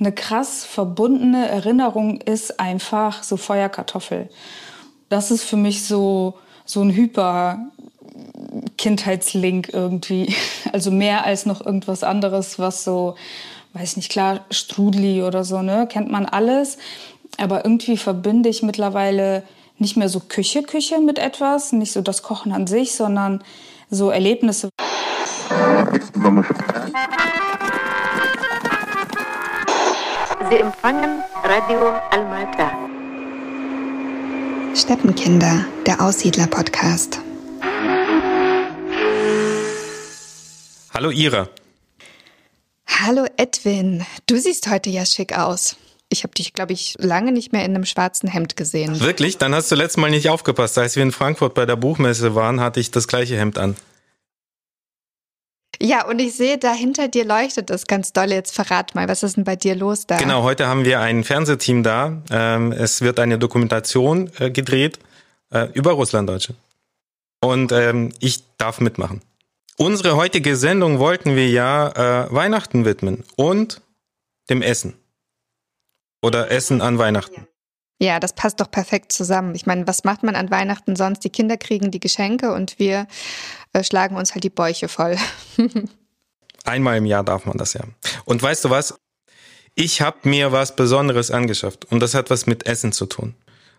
eine krass verbundene Erinnerung ist einfach so Feuerkartoffel. Das ist für mich so, so ein Hyper Kindheitslink irgendwie. Also mehr als noch irgendwas anderes, was so, weiß nicht, klar, Strudli oder so, ne, kennt man alles. Aber irgendwie verbinde ich mittlerweile nicht mehr so Küche, Küche mit etwas, nicht so das Kochen an sich, sondern so Erlebnisse. Sie empfangen Radio Almata. Steppenkinder, der Aussiedler-Podcast. Hallo Ira. Hallo Edwin. Du siehst heute ja schick aus. Ich habe dich, glaube ich, lange nicht mehr in einem schwarzen Hemd gesehen. Wirklich? Dann hast du letztes Mal nicht aufgepasst. Als wir in Frankfurt bei der Buchmesse waren, hatte ich das gleiche Hemd an. Ja, und ich sehe, da hinter dir leuchtet es ganz doll. Jetzt verrat mal, was ist denn bei dir los da? Genau, heute haben wir ein Fernsehteam da. Ähm, es wird eine Dokumentation äh, gedreht äh, über Russlanddeutsche. Und ähm, ich darf mitmachen. Unsere heutige Sendung wollten wir ja äh, Weihnachten widmen und dem Essen. Oder Essen an Weihnachten. Ja, das passt doch perfekt zusammen. Ich meine, was macht man an Weihnachten sonst? Die Kinder kriegen die Geschenke und wir äh, schlagen uns halt die Bäuche voll. Einmal im Jahr darf man das ja. Und weißt du was? Ich habe mir was Besonderes angeschafft und das hat was mit Essen zu tun.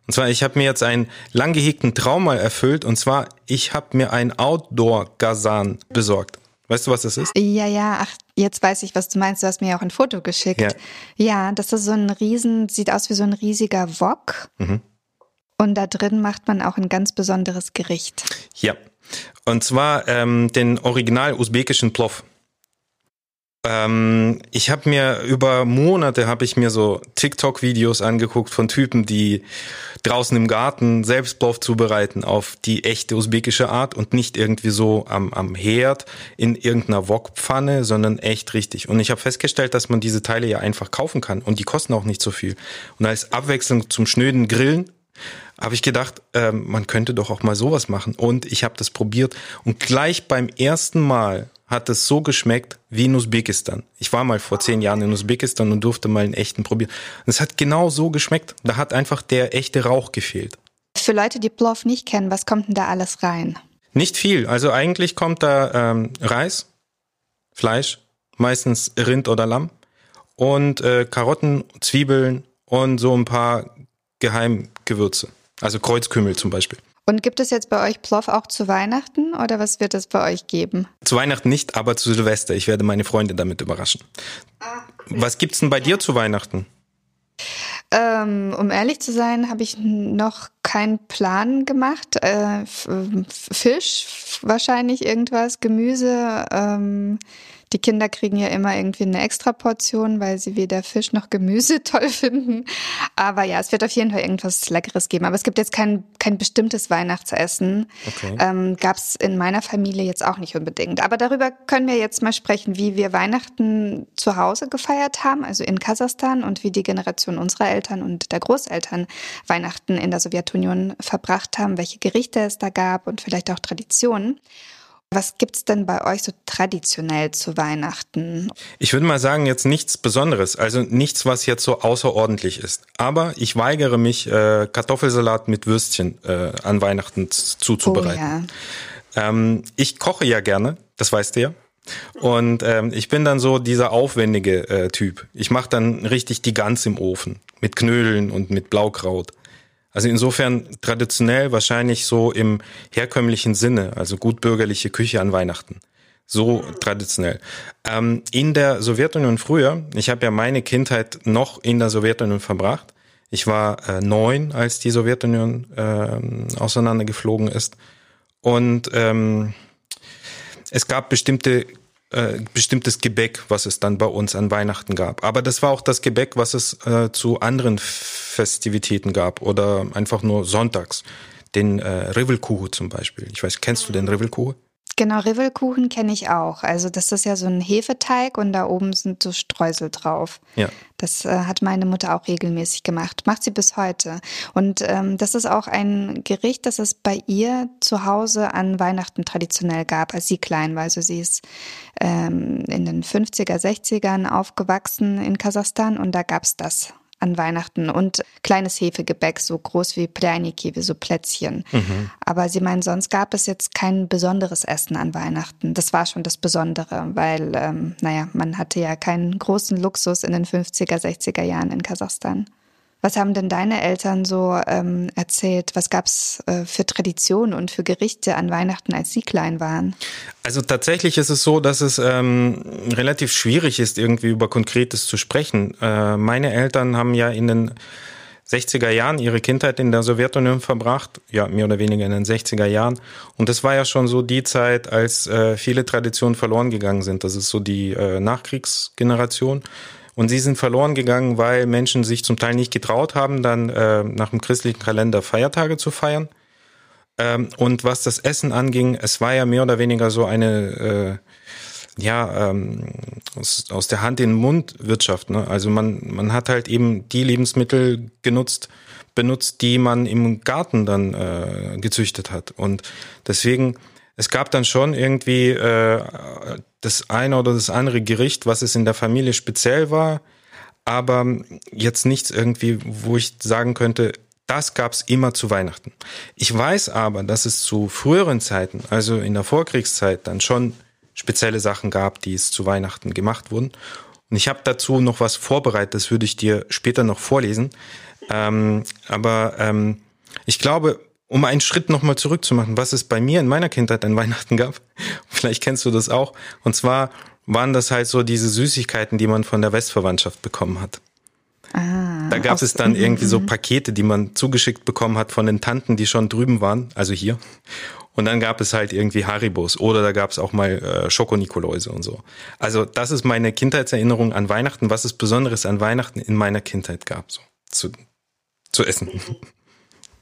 Und zwar, ich habe mir jetzt einen lang gehegten Traum mal erfüllt und zwar, ich habe mir ein Outdoor-Gazan besorgt. Weißt du, was das ist? Ja, ja, ach, jetzt weiß ich, was du meinst. Du hast mir ja auch ein Foto geschickt. Ja, ja das ist so ein riesen, sieht aus wie so ein riesiger Wok. Mhm. Und da drin macht man auch ein ganz besonderes Gericht. Ja, und zwar ähm, den original usbekischen Plov. Ähm, ich habe mir über Monate habe ich mir so TikTok-Videos angeguckt von Typen, die draußen im Garten selbst Plov zubereiten auf die echte usbekische Art und nicht irgendwie so am, am Herd in irgendeiner Wokpfanne, sondern echt richtig. Und ich habe festgestellt, dass man diese Teile ja einfach kaufen kann und die kosten auch nicht so viel. Und als Abwechslung zum schnöden Grillen habe ich gedacht, ähm, man könnte doch auch mal sowas machen. Und ich habe das probiert und gleich beim ersten Mal hat es so geschmeckt wie in Usbekistan. Ich war mal vor zehn Jahren in Usbekistan und durfte mal einen echten probieren. Und es hat genau so geschmeckt. Da hat einfach der echte Rauch gefehlt. Für Leute, die Plov nicht kennen, was kommt denn da alles rein? Nicht viel. Also eigentlich kommt da ähm, Reis, Fleisch, meistens Rind oder Lamm und äh, Karotten, Zwiebeln und so ein paar Geheimgewürze. Also Kreuzkümmel zum Beispiel. Und gibt es jetzt bei euch Plov auch zu Weihnachten oder was wird es bei euch geben? Zu Weihnachten nicht, aber zu Silvester. Ich werde meine Freunde damit überraschen. Ah, was gibt's denn bei dir zu Weihnachten? Ähm, um ehrlich zu sein, habe ich noch keinen Plan gemacht. Äh, Fisch, wahrscheinlich irgendwas, Gemüse. Ähm, die Kinder kriegen ja immer irgendwie eine extra Portion, weil sie weder Fisch noch Gemüse toll finden. Aber ja, es wird auf jeden Fall irgendwas Leckeres geben. Aber es gibt jetzt kein, kein bestimmtes Weihnachtsessen. Okay. Ähm, Gab es in meiner Familie jetzt auch nicht unbedingt. Aber darüber können wir jetzt mal sprechen, wie wir Weihnachten zu Hause gefeiert haben, also in Kasachstan und wie die Generation unserer Eltern und der Großeltern Weihnachten in der Sowjetunion verbracht haben, welche Gerichte es da gab und vielleicht auch Traditionen. Was gibt's denn bei euch so traditionell zu Weihnachten? Ich würde mal sagen, jetzt nichts Besonderes, also nichts, was jetzt so außerordentlich ist. Aber ich weigere mich, äh, Kartoffelsalat mit Würstchen äh, an Weihnachten zuzubereiten. Oh, ja. ähm, ich koche ja gerne, das weißt du ja. Und ähm, ich bin dann so dieser aufwendige äh, Typ. Ich mache dann richtig die Gans im Ofen mit Knödeln und mit Blaukraut. Also insofern traditionell wahrscheinlich so im herkömmlichen Sinne, also gutbürgerliche Küche an Weihnachten. So traditionell. Ähm, in der Sowjetunion früher, ich habe ja meine Kindheit noch in der Sowjetunion verbracht. Ich war äh, neun, als die Sowjetunion äh, auseinandergeflogen ist. Und ähm, es gab bestimmte äh, bestimmtes Gebäck, was es dann bei uns an Weihnachten gab. Aber das war auch das Gebäck, was es äh, zu anderen Festivitäten gab oder einfach nur sonntags. Den äh, Rivelkuchen zum Beispiel. Ich weiß, kennst du den Rivelkuchen? Genau, Rivelkuchen kenne ich auch. Also das ist ja so ein Hefeteig und da oben sind so Streusel drauf. Ja. Das äh, hat meine Mutter auch regelmäßig gemacht. Macht sie bis heute. Und ähm, das ist auch ein Gericht, das es bei ihr zu Hause an Weihnachten traditionell gab, als sie klein war. Also sie ist ähm, in den 50er, 60ern aufgewachsen in Kasachstan und da gab's das an Weihnachten und kleines Hefegebäck, so groß wie Plänikiwe, so Plätzchen. Mhm. Aber sie meinen, sonst gab es jetzt kein besonderes Essen an Weihnachten. Das war schon das Besondere, weil, ähm, naja, man hatte ja keinen großen Luxus in den 50er, 60er Jahren in Kasachstan. Was haben denn deine Eltern so ähm, erzählt? Was gab's äh, für Traditionen und für Gerichte an Weihnachten, als sie klein waren? Also tatsächlich ist es so, dass es ähm, relativ schwierig ist, irgendwie über Konkretes zu sprechen. Äh, meine Eltern haben ja in den 60er Jahren ihre Kindheit in der Sowjetunion verbracht, ja, mehr oder weniger in den 60er Jahren. Und das war ja schon so die Zeit, als äh, viele Traditionen verloren gegangen sind. Das ist so die äh, Nachkriegsgeneration. Und sie sind verloren gegangen, weil Menschen sich zum Teil nicht getraut haben, dann äh, nach dem christlichen Kalender Feiertage zu feiern. Ähm, und was das Essen anging, es war ja mehr oder weniger so eine äh, ja ähm, aus, aus der Hand in den Mund Wirtschaft. Ne? Also man man hat halt eben die Lebensmittel genutzt benutzt, die man im Garten dann äh, gezüchtet hat. Und deswegen es gab dann schon irgendwie äh, das eine oder das andere Gericht, was es in der Familie speziell war, aber jetzt nichts irgendwie, wo ich sagen könnte, das gab's immer zu Weihnachten. Ich weiß aber, dass es zu früheren Zeiten, also in der Vorkriegszeit, dann schon spezielle Sachen gab, die es zu Weihnachten gemacht wurden. Und ich habe dazu noch was vorbereitet, das würde ich dir später noch vorlesen. Ähm, aber ähm, ich glaube, um einen Schritt nochmal zurückzumachen, was es bei mir in meiner Kindheit an Weihnachten gab, vielleicht kennst du das auch, und zwar waren das halt so diese Süßigkeiten, die man von der Westverwandtschaft bekommen hat. Ah, da gab es dann irgendwie so mhm. Pakete, die man zugeschickt bekommen hat von den Tanten, die schon drüben waren, also hier. Und dann gab es halt irgendwie Haribos oder da gab es auch mal äh, Schokonikoläuse und so. Also das ist meine Kindheitserinnerung an Weihnachten, was es Besonderes an Weihnachten in meiner Kindheit gab, so zu, zu essen.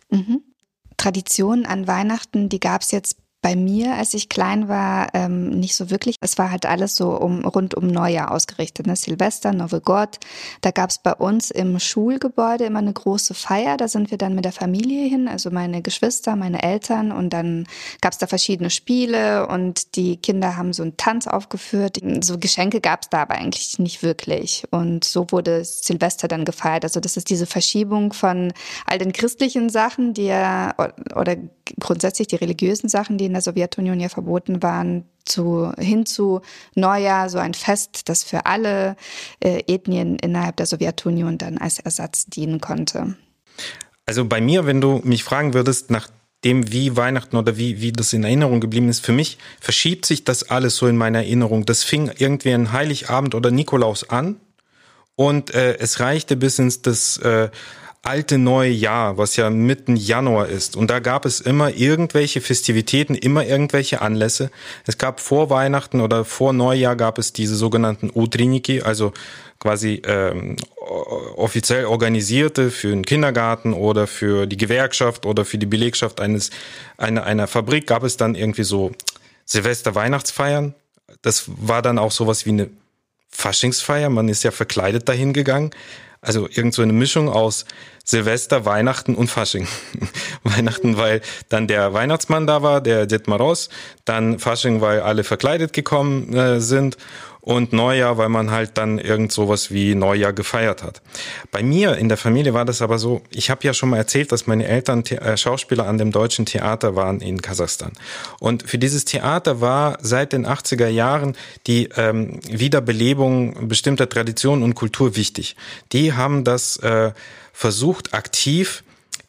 Mhm. Traditionen an Weihnachten, die gab es jetzt bei mir, als ich klein war, ähm, nicht so wirklich. Es war halt alles so um, rund um Neujahr ausgerichtet. Ne? Silvester, Novegod. Da gab es bei uns im Schulgebäude immer eine große Feier. Da sind wir dann mit der Familie hin, also meine Geschwister, meine Eltern. Und dann gab es da verschiedene Spiele und die Kinder haben so einen Tanz aufgeführt. So Geschenke gab es da aber eigentlich nicht wirklich. Und so wurde Silvester dann gefeiert. Also das ist diese Verschiebung von all den christlichen Sachen, die ja, oder grundsätzlich die religiösen Sachen, die in der Sowjetunion ja verboten waren, zu, hin zu Neujahr, so ein Fest, das für alle äh, Ethnien innerhalb der Sowjetunion dann als Ersatz dienen konnte. Also bei mir, wenn du mich fragen würdest, nach dem, wie Weihnachten oder wie, wie das in Erinnerung geblieben ist, für mich verschiebt sich das alles so in meiner Erinnerung. Das fing irgendwie an Heiligabend oder Nikolaus an und äh, es reichte bis ins das äh, alte neue Jahr, was ja mitten Januar ist. Und da gab es immer irgendwelche Festivitäten, immer irgendwelche Anlässe. Es gab vor Weihnachten oder vor Neujahr gab es diese sogenannten Utriniki, also quasi ähm, offiziell organisierte für den Kindergarten oder für die Gewerkschaft oder für die Belegschaft eines einer, einer Fabrik gab es dann irgendwie so Silvester Weihnachtsfeiern. Das war dann auch sowas wie eine Faschingsfeier. Man ist ja verkleidet dahin gegangen. Also irgend so eine Mischung aus Silvester, Weihnachten und Fasching. Weihnachten, weil dann der Weihnachtsmann da war, der Dietmar Ross, dann Fasching, weil alle verkleidet gekommen äh, sind und Neujahr, weil man halt dann irgend sowas wie Neujahr gefeiert hat. Bei mir in der Familie war das aber so, ich habe ja schon mal erzählt, dass meine Eltern äh, Schauspieler an dem deutschen Theater waren in Kasachstan. Und für dieses Theater war seit den 80er Jahren die ähm, Wiederbelebung bestimmter Traditionen und Kultur wichtig. Die haben das äh, versucht aktiv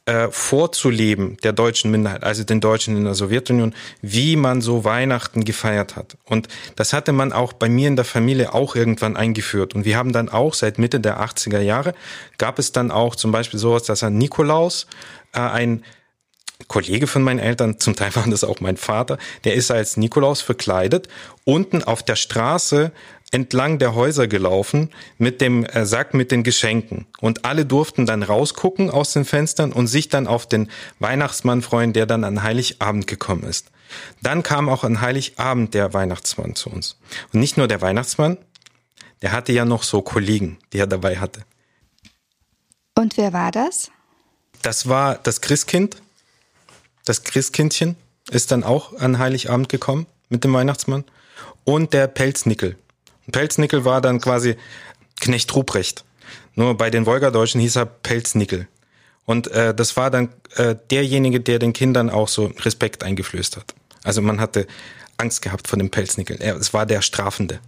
äh, vorzuleben der deutschen Minderheit, also den Deutschen in der Sowjetunion, wie man so Weihnachten gefeiert hat. Und das hatte man auch bei mir in der Familie auch irgendwann eingeführt. Und wir haben dann auch seit Mitte der 80er Jahre gab es dann auch zum Beispiel sowas, dass ein Nikolaus, äh, ein Kollege von meinen Eltern, zum Teil war das auch mein Vater, der ist als Nikolaus verkleidet, unten auf der Straße entlang der Häuser gelaufen mit dem äh, Sack mit den Geschenken. Und alle durften dann rausgucken aus den Fenstern und sich dann auf den Weihnachtsmann freuen, der dann an Heiligabend gekommen ist. Dann kam auch an Heiligabend der Weihnachtsmann zu uns. Und nicht nur der Weihnachtsmann, der hatte ja noch so Kollegen, die er dabei hatte. Und wer war das? Das war das Christkind. Das Christkindchen ist dann auch an Heiligabend gekommen mit dem Weihnachtsmann. Und der Pelznickel. Pelznickel war dann quasi Knecht Ruprecht. Nur bei den Wolgadeutschen hieß er Pelznickel. Und äh, das war dann äh, derjenige, der den Kindern auch so Respekt eingeflößt hat. Also man hatte Angst gehabt vor dem Pelznickel. Er, es war der Strafende.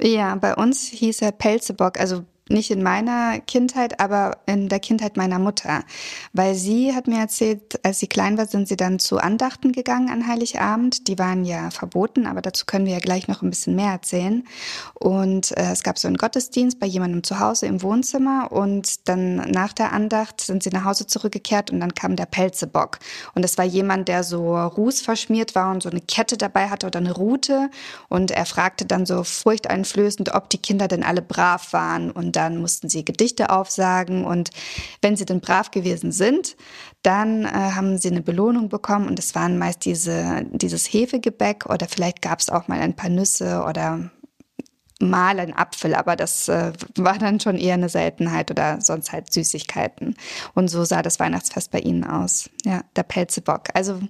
Ja, bei uns hieß er Pelzebock, also nicht in meiner Kindheit, aber in der Kindheit meiner Mutter. Weil sie hat mir erzählt, als sie klein war, sind sie dann zu Andachten gegangen an Heiligabend. Die waren ja verboten, aber dazu können wir ja gleich noch ein bisschen mehr erzählen. Und äh, es gab so einen Gottesdienst bei jemandem zu Hause im Wohnzimmer und dann nach der Andacht sind sie nach Hause zurückgekehrt und dann kam der Pelzebock. Und das war jemand, der so Ruß verschmiert war und so eine Kette dabei hatte oder eine Rute. Und er fragte dann so furchteinflößend, ob die Kinder denn alle brav waren. Und dann mussten sie Gedichte aufsagen und wenn sie dann brav gewesen sind, dann äh, haben sie eine Belohnung bekommen und es waren meist diese, dieses Hefegebäck oder vielleicht gab es auch mal ein paar Nüsse oder mal ein Apfel, aber das äh, war dann schon eher eine Seltenheit oder sonst halt Süßigkeiten. Und so sah das Weihnachtsfest bei Ihnen aus. Ja, der Pelzebock. Also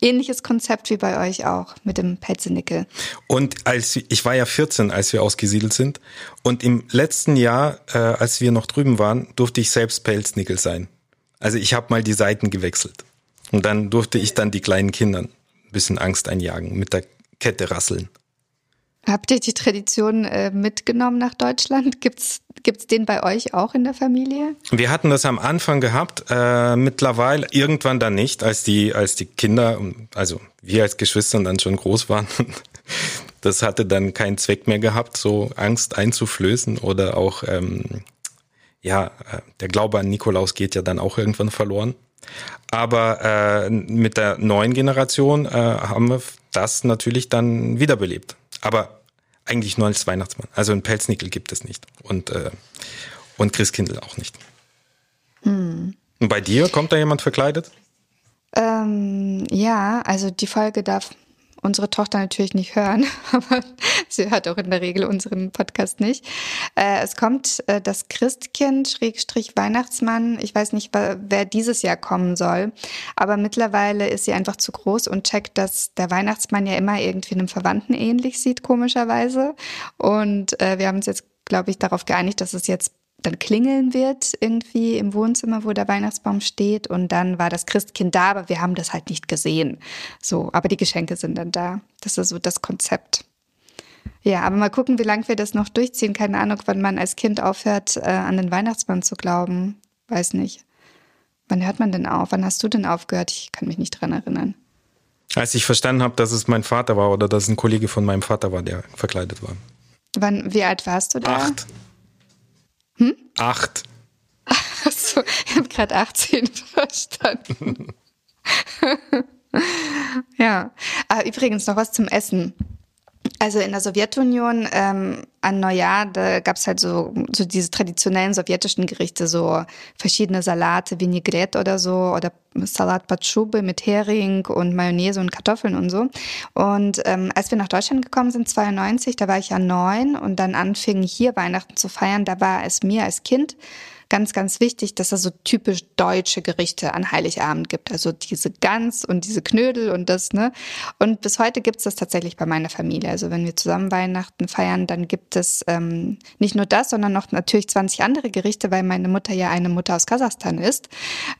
ähnliches Konzept wie bei euch auch mit dem Pelzenickel. Und als ich war ja 14, als wir ausgesiedelt sind. Und im letzten Jahr, äh, als wir noch drüben waren, durfte ich selbst Pelznickel sein. Also ich habe mal die Seiten gewechselt. Und dann durfte ich dann die kleinen Kindern ein bisschen Angst einjagen, mit der Kette rasseln. Habt ihr die Tradition äh, mitgenommen nach Deutschland? Gibt's gibt's den bei euch auch in der Familie? Wir hatten das am Anfang gehabt, äh, mittlerweile irgendwann dann nicht, als die als die Kinder, also wir als Geschwister dann schon groß waren. Das hatte dann keinen Zweck mehr gehabt, so Angst einzuflößen oder auch ähm, ja, äh, der Glaube an Nikolaus geht ja dann auch irgendwann verloren. Aber äh, mit der neuen Generation äh, haben wir das natürlich dann wiederbelebt aber eigentlich nur als Weihnachtsmann. Also ein Pelznickel gibt es nicht und, äh, und Christkindl auch nicht. Hm. Und bei dir kommt da jemand verkleidet? Ähm, ja, also die Folge darf unsere Tochter natürlich nicht hören, aber sie hört auch in der Regel unseren Podcast nicht. Äh, es kommt äh, das Christkind, Schrägstrich Weihnachtsmann. Ich weiß nicht, wer dieses Jahr kommen soll, aber mittlerweile ist sie einfach zu groß und checkt, dass der Weihnachtsmann ja immer irgendwie einem Verwandten ähnlich sieht, komischerweise. Und äh, wir haben uns jetzt, glaube ich, darauf geeinigt, dass es jetzt dann klingeln wird irgendwie im Wohnzimmer, wo der Weihnachtsbaum steht. Und dann war das Christkind da, aber wir haben das halt nicht gesehen. So, aber die Geschenke sind dann da. Das ist so das Konzept. Ja, aber mal gucken, wie lange wir das noch durchziehen. Keine Ahnung, wann man als Kind aufhört, äh, an den Weihnachtsmann zu glauben. Weiß nicht. Wann hört man denn auf? Wann hast du denn aufgehört? Ich kann mich nicht dran erinnern. Als ich verstanden habe, dass es mein Vater war oder dass es ein Kollege von meinem Vater war, der verkleidet war. Wann, wie alt warst du da? Acht. Hm? Acht. Achso, ich habe gerade 18 verstanden. ja. Ah, übrigens noch was zum Essen. Also in der Sowjetunion ähm, an Neujahr, da gab's halt so, so diese traditionellen sowjetischen Gerichte, so verschiedene Salate, Vinaigrette oder so, oder Salat Patschube mit Hering und Mayonnaise und Kartoffeln und so. Und ähm, als wir nach Deutschland gekommen sind, 92, da war ich ja neun und dann anfing hier Weihnachten zu feiern, da war es mir als Kind ganz, ganz wichtig, dass es so typisch deutsche Gerichte an Heiligabend gibt. Also diese Gans und diese Knödel und das, ne? Und bis heute gibt es das tatsächlich bei meiner Familie. Also wenn wir zusammen Weihnachten feiern, dann gibt es ähm, nicht nur das, sondern noch natürlich 20 andere Gerichte, weil meine Mutter ja eine Mutter aus Kasachstan ist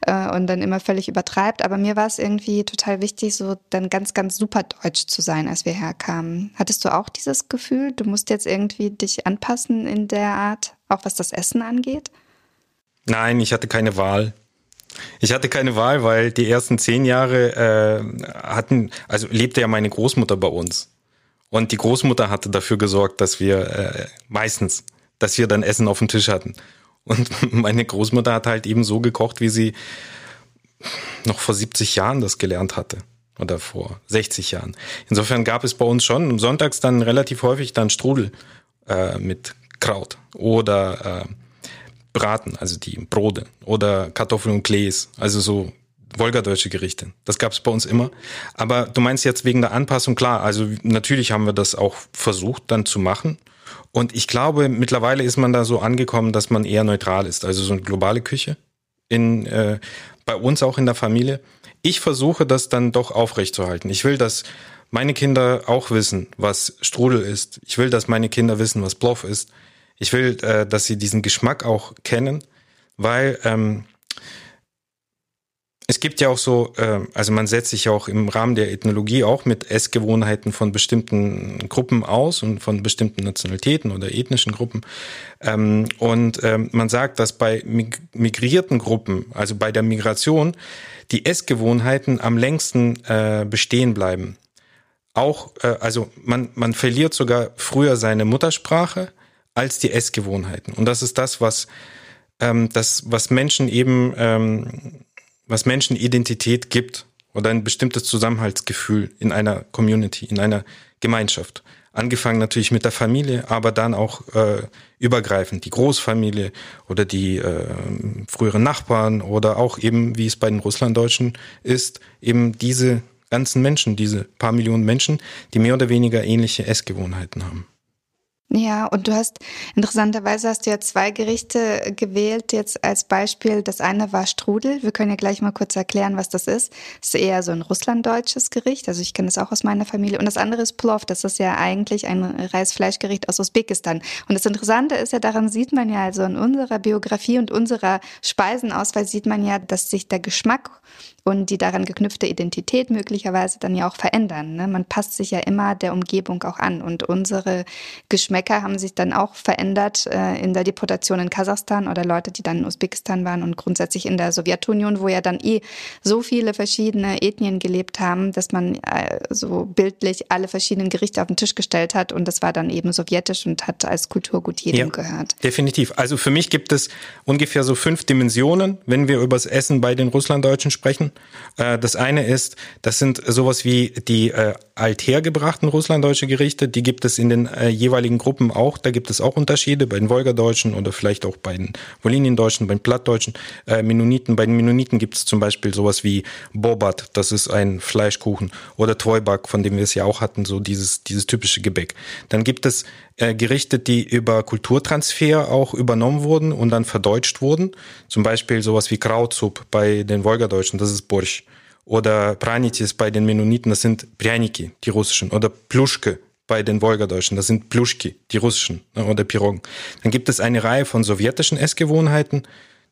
äh, und dann immer völlig übertreibt. Aber mir war es irgendwie total wichtig, so dann ganz, ganz super deutsch zu sein, als wir herkamen. Hattest du auch dieses Gefühl, du musst jetzt irgendwie dich anpassen in der Art, auch was das Essen angeht? Nein, ich hatte keine Wahl. Ich hatte keine Wahl, weil die ersten zehn Jahre äh, hatten, also lebte ja meine Großmutter bei uns. Und die Großmutter hatte dafür gesorgt, dass wir äh, meistens, dass wir dann Essen auf dem Tisch hatten. Und meine Großmutter hat halt eben so gekocht, wie sie noch vor 70 Jahren das gelernt hatte. Oder vor 60 Jahren. Insofern gab es bei uns schon sonntags dann relativ häufig dann Strudel äh, mit Kraut oder äh, Braten, also die Brote oder Kartoffeln und Klees. Also so wolgadeutsche Gerichte. Das gab es bei uns immer. Aber du meinst jetzt wegen der Anpassung, klar, also natürlich haben wir das auch versucht dann zu machen. Und ich glaube, mittlerweile ist man da so angekommen, dass man eher neutral ist. Also so eine globale Küche in, äh, bei uns auch in der Familie. Ich versuche das dann doch aufrechtzuerhalten. Ich will, dass meine Kinder auch wissen, was Strudel ist. Ich will, dass meine Kinder wissen, was Ploff ist. Ich will, äh, dass sie diesen Geschmack auch kennen, weil ähm, es gibt ja auch so, äh, also man setzt sich ja auch im Rahmen der Ethnologie auch mit Essgewohnheiten von bestimmten Gruppen aus und von bestimmten Nationalitäten oder ethnischen Gruppen. Ähm, und ähm, man sagt, dass bei migrierten Gruppen, also bei der Migration, die Essgewohnheiten am längsten äh, bestehen bleiben. Auch, äh, also man, man verliert sogar früher seine Muttersprache als die Essgewohnheiten. Und das ist das, was ähm, das, was Menschen eben ähm, was Menschen Identität gibt oder ein bestimmtes Zusammenhaltsgefühl in einer Community, in einer Gemeinschaft. Angefangen natürlich mit der Familie, aber dann auch äh, übergreifend die Großfamilie oder die äh, früheren Nachbarn oder auch eben, wie es bei den Russlanddeutschen ist, eben diese ganzen Menschen, diese paar Millionen Menschen, die mehr oder weniger ähnliche Essgewohnheiten haben. Ja, und du hast, interessanterweise hast du ja zwei Gerichte gewählt jetzt als Beispiel. Das eine war Strudel. Wir können ja gleich mal kurz erklären, was das ist. Das ist eher so ein russlanddeutsches Gericht. Also ich kenne das auch aus meiner Familie. Und das andere ist Plov. Das ist ja eigentlich ein Reisfleischgericht aus Usbekistan. Und das Interessante ist ja, daran sieht man ja also in unserer Biografie und unserer Speisenauswahl sieht man ja, dass sich der Geschmack und die daran geknüpfte Identität möglicherweise dann ja auch verändern. Ne? Man passt sich ja immer der Umgebung auch an und unsere Geschmäcker haben sich dann auch verändert äh, in der Deportation in Kasachstan oder Leute, die dann in Usbekistan waren und grundsätzlich in der Sowjetunion, wo ja dann eh so viele verschiedene Ethnien gelebt haben, dass man äh, so bildlich alle verschiedenen Gerichte auf den Tisch gestellt hat und das war dann eben sowjetisch und hat als Kulturgut jedem ja, gehört. Definitiv. Also für mich gibt es ungefähr so fünf Dimensionen, wenn wir über das Essen bei den Russlanddeutschen sprechen. Äh, das eine ist, das sind sowas wie die äh, althergebrachten russlanddeutsche Gerichte, die gibt es in den äh, jeweiligen Gruppen auch. Da gibt es auch Unterschiede bei den Wolgadeutschen oder vielleicht auch bei den Woliniendeutschen, bei den Plattdeutschen, Mennoniten. Bei den Mennoniten gibt es zum Beispiel sowas wie Bobat, das ist ein Fleischkuchen, oder Treuback, von dem wir es ja auch hatten, so dieses, dieses typische Gebäck. Dann gibt es Gerichte, die über Kulturtransfer auch übernommen wurden und dann verdeutscht wurden. Zum Beispiel sowas wie Krautsup bei den Wolgadeutschen, das ist ist Borsch. Oder Pranitis bei den Mennoniten, das sind Prjaniki, die russischen. Oder Pluschke bei den Wolgadeutschen, das sind Pluschki, die russischen. Ne, oder Pirogen. Dann gibt es eine Reihe von sowjetischen Essgewohnheiten.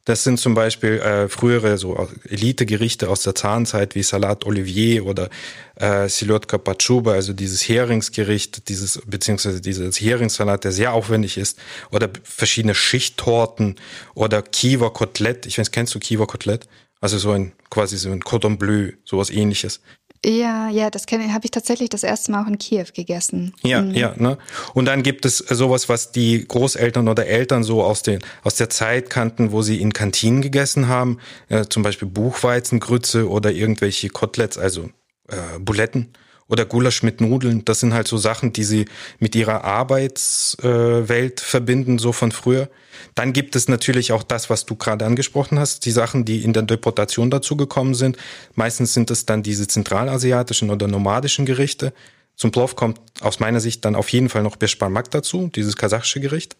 Das sind zum Beispiel äh, frühere so äh, Elitegerichte aus der Zahnzeit wie Salat Olivier oder äh, Silotka Pachuba, also dieses Heringsgericht, dieses beziehungsweise dieses Heringssalat, der sehr aufwendig ist, oder verschiedene Schichttorten oder Kiva Kotelett. Ich weiß, kennst du Kiva Kotelett? Also so ein quasi so ein Cordon Bleu, sowas ähnliches. Ja, ja, das habe ich tatsächlich das erste Mal auch in Kiew gegessen. Ja, mhm. ja, ne? Und dann gibt es sowas, was die Großeltern oder Eltern so aus den aus der Zeit kannten, wo sie in Kantinen gegessen haben, äh, zum Beispiel Buchweizengrütze oder irgendwelche Koteletts, also äh, Buletten oder Gulasch mit Nudeln. Das sind halt so Sachen, die sie mit ihrer Arbeitswelt verbinden, so von früher. Dann gibt es natürlich auch das, was du gerade angesprochen hast, die Sachen, die in der Deportation dazu gekommen sind. Meistens sind es dann diese zentralasiatischen oder nomadischen Gerichte. Zum Plov kommt aus meiner Sicht dann auf jeden Fall noch Beshbarmak dazu, dieses kasachische Gericht.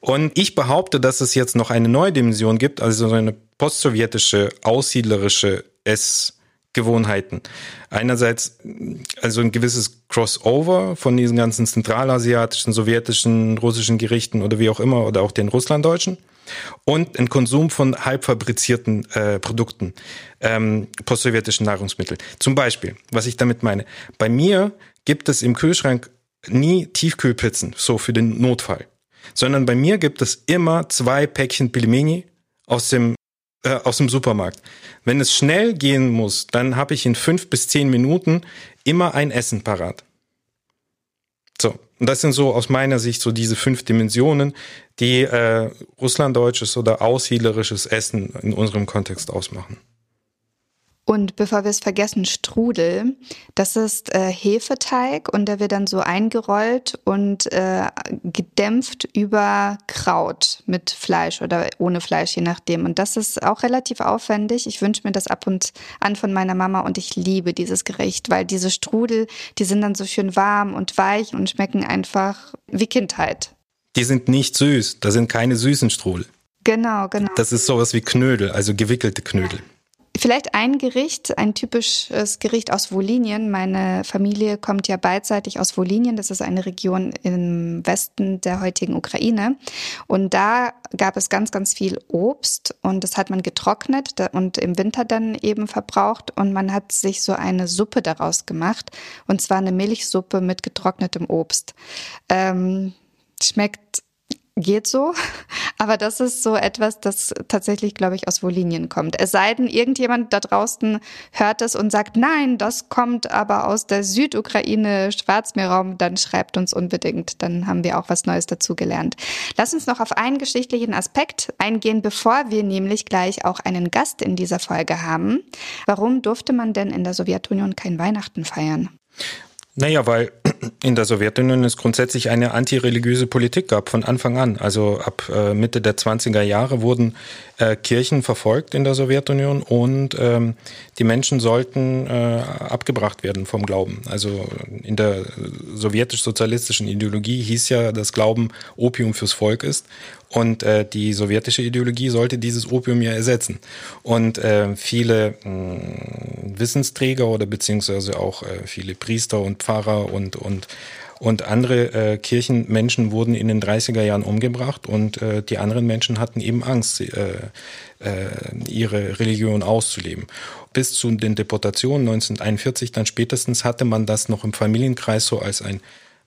Und ich behaupte, dass es jetzt noch eine neue Dimension gibt, also so eine postsowjetische, aussiedlerische Ess- Gewohnheiten. Einerseits also ein gewisses Crossover von diesen ganzen zentralasiatischen, sowjetischen, russischen Gerichten oder wie auch immer oder auch den russlanddeutschen und ein Konsum von halbfabrizierten äh, Produkten, ähm, postsowjetischen Nahrungsmittel. Zum Beispiel, was ich damit meine, bei mir gibt es im Kühlschrank nie Tiefkühlpizzen, so für den Notfall, sondern bei mir gibt es immer zwei Päckchen Pilmeni aus dem äh, aus dem Supermarkt. Wenn es schnell gehen muss, dann habe ich in fünf bis zehn Minuten immer ein Essen parat. So, und das sind so aus meiner Sicht so diese fünf Dimensionen, die äh, russlanddeutsches oder aussiedlerisches Essen in unserem Kontext ausmachen. Und bevor wir es vergessen, Strudel. Das ist äh, Hefeteig und der wird dann so eingerollt und äh, gedämpft über Kraut mit Fleisch oder ohne Fleisch, je nachdem. Und das ist auch relativ aufwendig. Ich wünsche mir das ab und an von meiner Mama und ich liebe dieses Gericht, weil diese Strudel, die sind dann so schön warm und weich und schmecken einfach wie Kindheit. Die sind nicht süß, da sind keine süßen Strudel. Genau, genau. Das ist sowas wie Knödel, also gewickelte Knödel. Vielleicht ein Gericht, ein typisches Gericht aus Wolinien. Meine Familie kommt ja beidseitig aus Wolinien. Das ist eine Region im Westen der heutigen Ukraine. Und da gab es ganz, ganz viel Obst und das hat man getrocknet und im Winter dann eben verbraucht. Und man hat sich so eine Suppe daraus gemacht. Und zwar eine Milchsuppe mit getrocknetem Obst. Ähm, schmeckt geht so. Aber das ist so etwas, das tatsächlich, glaube ich, aus Wolinien kommt. Es sei denn, irgendjemand da draußen hört es und sagt, nein, das kommt aber aus der Südukraine, Schwarzmeerraum, dann schreibt uns unbedingt. Dann haben wir auch was Neues dazugelernt. Lass uns noch auf einen geschichtlichen Aspekt eingehen, bevor wir nämlich gleich auch einen Gast in dieser Folge haben. Warum durfte man denn in der Sowjetunion kein Weihnachten feiern? Naja, weil in der Sowjetunion es grundsätzlich eine antireligiöse Politik gab von Anfang an. Also ab äh, Mitte der 20er Jahre wurden äh, Kirchen verfolgt in der Sowjetunion und ähm, die Menschen sollten äh, abgebracht werden vom Glauben. Also in der sowjetisch-sozialistischen Ideologie hieß ja, dass Glauben Opium fürs Volk ist. Und äh, die sowjetische Ideologie sollte dieses Opium ja ersetzen. Und äh, viele mh, Wissensträger oder beziehungsweise auch äh, viele Priester und Pfarrer und, und und andere äh, Kirchenmenschen wurden in den 30er Jahren umgebracht und äh, die anderen Menschen hatten eben Angst, äh, äh, ihre Religion auszuleben. Bis zu den Deportationen 1941 dann spätestens hatte man das noch im Familienkreis so als ein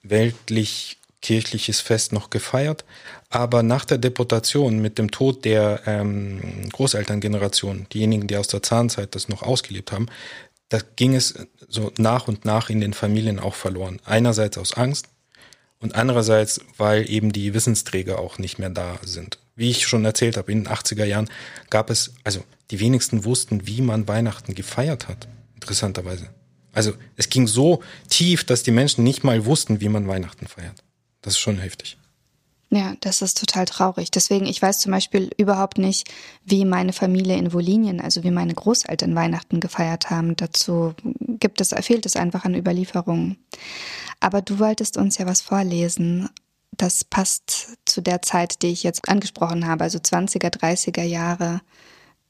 weltlich kirchliches Fest noch gefeiert. Aber nach der Deportation mit dem Tod der ähm, Großelterngeneration, diejenigen, die aus der Zahnzeit das noch ausgelebt haben, da ging es so nach und nach in den Familien auch verloren. Einerseits aus Angst und andererseits, weil eben die Wissensträger auch nicht mehr da sind. Wie ich schon erzählt habe, in den 80er Jahren gab es, also die wenigsten wussten, wie man Weihnachten gefeiert hat. Interessanterweise. Also es ging so tief, dass die Menschen nicht mal wussten, wie man Weihnachten feiert. Das ist schon heftig. Ja, das ist total traurig. Deswegen, ich weiß zum Beispiel überhaupt nicht, wie meine Familie in Wolinien, also wie meine Großeltern Weihnachten gefeiert haben. Dazu gibt es, fehlt es einfach an Überlieferungen. Aber du wolltest uns ja was vorlesen. Das passt zu der Zeit, die ich jetzt angesprochen habe, also 20er, 30er Jahre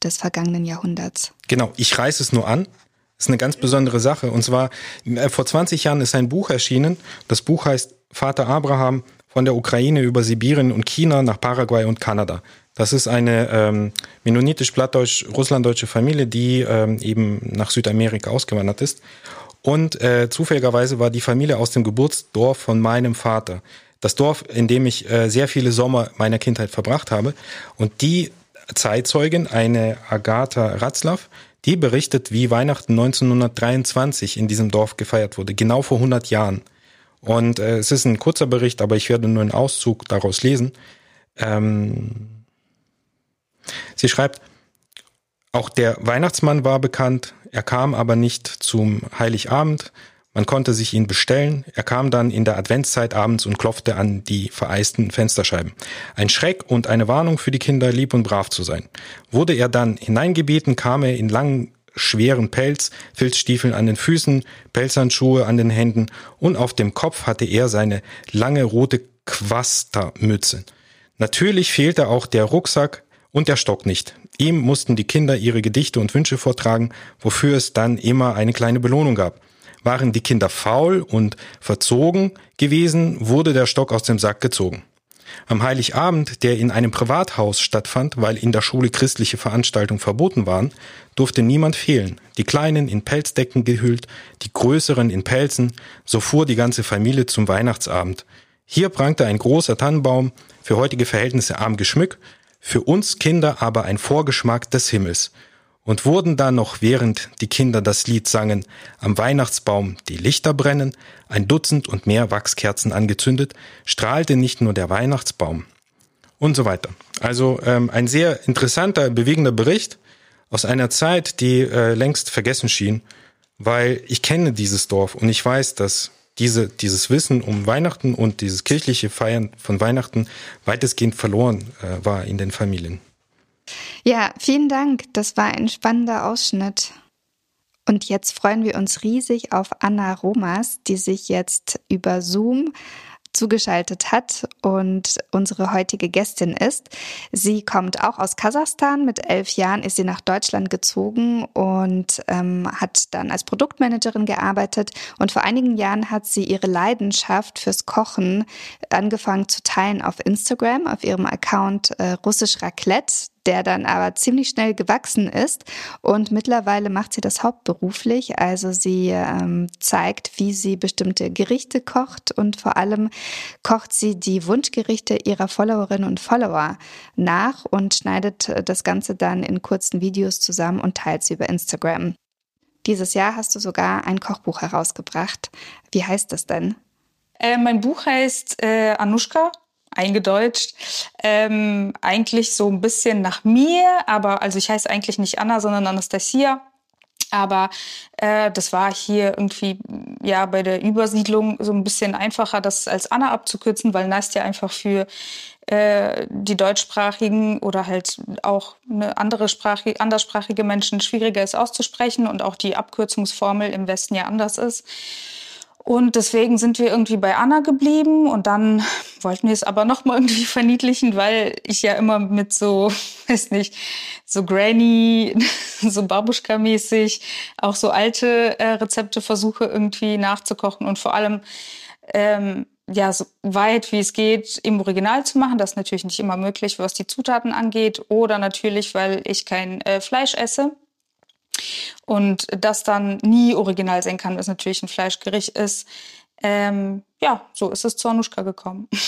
des vergangenen Jahrhunderts. Genau, ich reiße es nur an. Das ist eine ganz besondere Sache. Und zwar, äh, vor 20 Jahren ist ein Buch erschienen. Das Buch heißt Vater Abraham, von der Ukraine über Sibirien und China nach Paraguay und Kanada. Das ist eine ähm, mennonitisch-plattdeutsch-russlanddeutsche Familie, die ähm, eben nach Südamerika ausgewandert ist. Und äh, zufälligerweise war die Familie aus dem Geburtsdorf von meinem Vater. Das Dorf, in dem ich äh, sehr viele Sommer meiner Kindheit verbracht habe. Und die Zeitzeugin, eine Agatha Ratzlaff, die berichtet, wie Weihnachten 1923 in diesem Dorf gefeiert wurde, genau vor 100 Jahren. Und äh, es ist ein kurzer Bericht, aber ich werde nur einen Auszug daraus lesen. Ähm, sie schreibt, auch der Weihnachtsmann war bekannt, er kam aber nicht zum Heiligabend, man konnte sich ihn bestellen, er kam dann in der Adventszeit abends und klopfte an die vereisten Fensterscheiben. Ein Schreck und eine Warnung für die Kinder, lieb und brav zu sein. Wurde er dann hineingebeten, kam er in langen schweren Pelz, Filzstiefeln an den Füßen, Pelzhandschuhe an den Händen und auf dem Kopf hatte er seine lange rote Quastermütze. Natürlich fehlte auch der Rucksack und der Stock nicht. Ihm mussten die Kinder ihre Gedichte und Wünsche vortragen, wofür es dann immer eine kleine Belohnung gab. Waren die Kinder faul und verzogen gewesen, wurde der Stock aus dem Sack gezogen. Am Heiligabend, der in einem Privathaus stattfand, weil in der Schule christliche Veranstaltungen verboten waren, durfte niemand fehlen. Die Kleinen in Pelzdecken gehüllt, die Größeren in Pelzen, so fuhr die ganze Familie zum Weihnachtsabend. Hier prangte ein großer Tannenbaum, für heutige Verhältnisse arm geschmückt, für uns Kinder aber ein Vorgeschmack des Himmels und wurden dann noch, während die Kinder das Lied sangen, am Weihnachtsbaum die Lichter brennen, ein Dutzend und mehr Wachskerzen angezündet, strahlte nicht nur der Weihnachtsbaum und so weiter. Also ähm, ein sehr interessanter, bewegender Bericht aus einer Zeit, die äh, längst vergessen schien, weil ich kenne dieses Dorf und ich weiß, dass diese, dieses Wissen um Weihnachten und dieses kirchliche Feiern von Weihnachten weitestgehend verloren äh, war in den Familien. Ja, vielen Dank. Das war ein spannender Ausschnitt. Und jetzt freuen wir uns riesig auf Anna Romas, die sich jetzt über Zoom zugeschaltet hat und unsere heutige Gästin ist. Sie kommt auch aus Kasachstan. Mit elf Jahren ist sie nach Deutschland gezogen und ähm, hat dann als Produktmanagerin gearbeitet. Und vor einigen Jahren hat sie ihre Leidenschaft fürs Kochen angefangen zu teilen auf Instagram, auf ihrem Account äh, Russisch Raclette der dann aber ziemlich schnell gewachsen ist und mittlerweile macht sie das hauptberuflich. Also sie ähm, zeigt, wie sie bestimmte Gerichte kocht und vor allem kocht sie die Wunschgerichte ihrer Followerinnen und Follower nach und schneidet das Ganze dann in kurzen Videos zusammen und teilt sie über Instagram. Dieses Jahr hast du sogar ein Kochbuch herausgebracht. Wie heißt das denn? Äh, mein Buch heißt äh, Anushka eingedeutscht. Ähm, eigentlich so ein bisschen nach mir, aber also ich heiße eigentlich nicht Anna, sondern Anastasia. Aber äh, das war hier irgendwie ja bei der Übersiedlung so ein bisschen einfacher, das als Anna abzukürzen, weil Nastja einfach für äh, die deutschsprachigen oder halt auch eine andere Sprache, anderssprachige Menschen schwieriger ist auszusprechen und auch die Abkürzungsformel im Westen ja anders ist. Und deswegen sind wir irgendwie bei Anna geblieben und dann wollten wir es aber noch mal irgendwie verniedlichen, weil ich ja immer mit so, weiß nicht, so Granny, so Babuschka-mäßig auch so alte äh, Rezepte versuche irgendwie nachzukochen und vor allem ähm, ja so weit wie es geht im Original zu machen. Das ist natürlich nicht immer möglich, was die Zutaten angeht oder natürlich, weil ich kein äh, Fleisch esse. Und das dann nie original sein kann, was natürlich ein Fleischgericht ist. Ähm, ja, so ist es zu Anushka gekommen.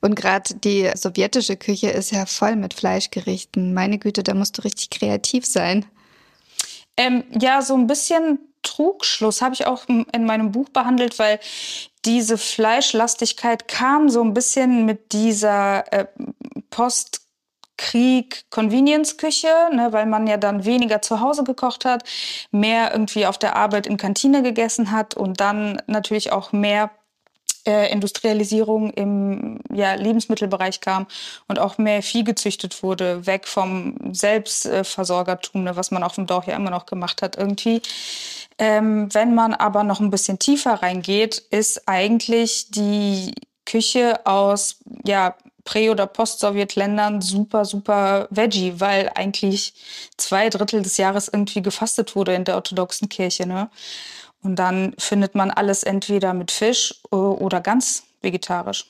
Und gerade die sowjetische Küche ist ja voll mit Fleischgerichten. Meine Güte, da musst du richtig kreativ sein. Ähm, ja, so ein bisschen Trugschluss habe ich auch in meinem Buch behandelt, weil diese Fleischlastigkeit kam so ein bisschen mit dieser äh, Post- Krieg Convenience-Küche, ne, weil man ja dann weniger zu Hause gekocht hat, mehr irgendwie auf der Arbeit in Kantine gegessen hat und dann natürlich auch mehr äh, Industrialisierung im ja, Lebensmittelbereich kam und auch mehr Vieh gezüchtet wurde, weg vom Selbstversorgertum, ne, was man auf dem Dorf ja immer noch gemacht hat irgendwie. Ähm, wenn man aber noch ein bisschen tiefer reingeht, ist eigentlich die Küche aus ja, Prä- oder Post-Sowjet-Ländern super, super Veggie, weil eigentlich zwei Drittel des Jahres irgendwie gefastet wurde in der orthodoxen Kirche. Ne? Und dann findet man alles entweder mit Fisch äh, oder ganz vegetarisch.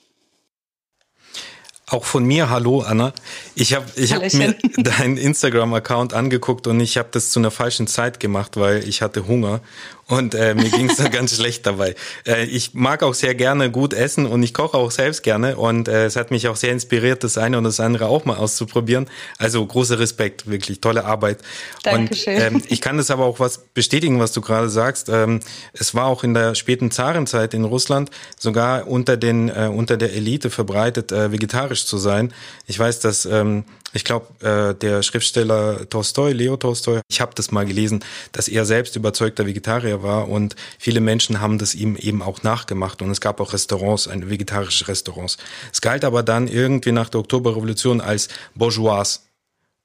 Auch von mir, hallo Anna. Ich habe ich hab mir deinen Instagram-Account angeguckt und ich habe das zu einer falschen Zeit gemacht, weil ich hatte Hunger und äh, mir ging es da ganz schlecht dabei. Äh, ich mag auch sehr gerne gut essen und ich koche auch selbst gerne und äh, es hat mich auch sehr inspiriert, das eine und das andere auch mal auszuprobieren. Also großer Respekt, wirklich tolle Arbeit. Dankeschön. Und ähm, ich kann das aber auch was bestätigen, was du gerade sagst. Ähm, es war auch in der späten Zarenzeit in Russland sogar unter den äh, unter der Elite verbreitet, äh, vegetarisch zu sein. Ich weiß, dass ähm, ich glaube, äh, der Schriftsteller Tolstoi, Leo Tolstoi, ich habe das mal gelesen, dass er selbst überzeugter Vegetarier war und viele Menschen haben das ihm eben auch nachgemacht und es gab auch Restaurants, ein vegetarische Restaurants. Es galt aber dann irgendwie nach der Oktoberrevolution als bourgeois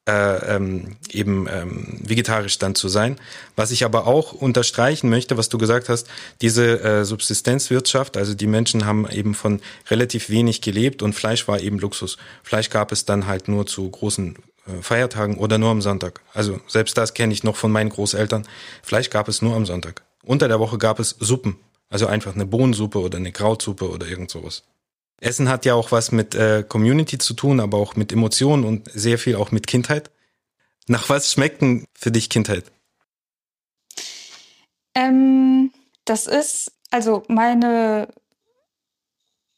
äh, ähm, eben ähm, vegetarisch dann zu sein. Was ich aber auch unterstreichen möchte, was du gesagt hast, diese äh, Subsistenzwirtschaft, also die Menschen haben eben von relativ wenig gelebt und Fleisch war eben Luxus. Fleisch gab es dann halt nur zu großen äh, Feiertagen oder nur am Sonntag. Also selbst das kenne ich noch von meinen Großeltern. Fleisch gab es nur am Sonntag. Unter der Woche gab es Suppen, also einfach eine Bohnensuppe oder eine Krautsuppe oder irgend sowas. Essen hat ja auch was mit äh, Community zu tun, aber auch mit Emotionen und sehr viel auch mit Kindheit. Nach was schmeckt denn für dich Kindheit? Ähm, das ist also meine,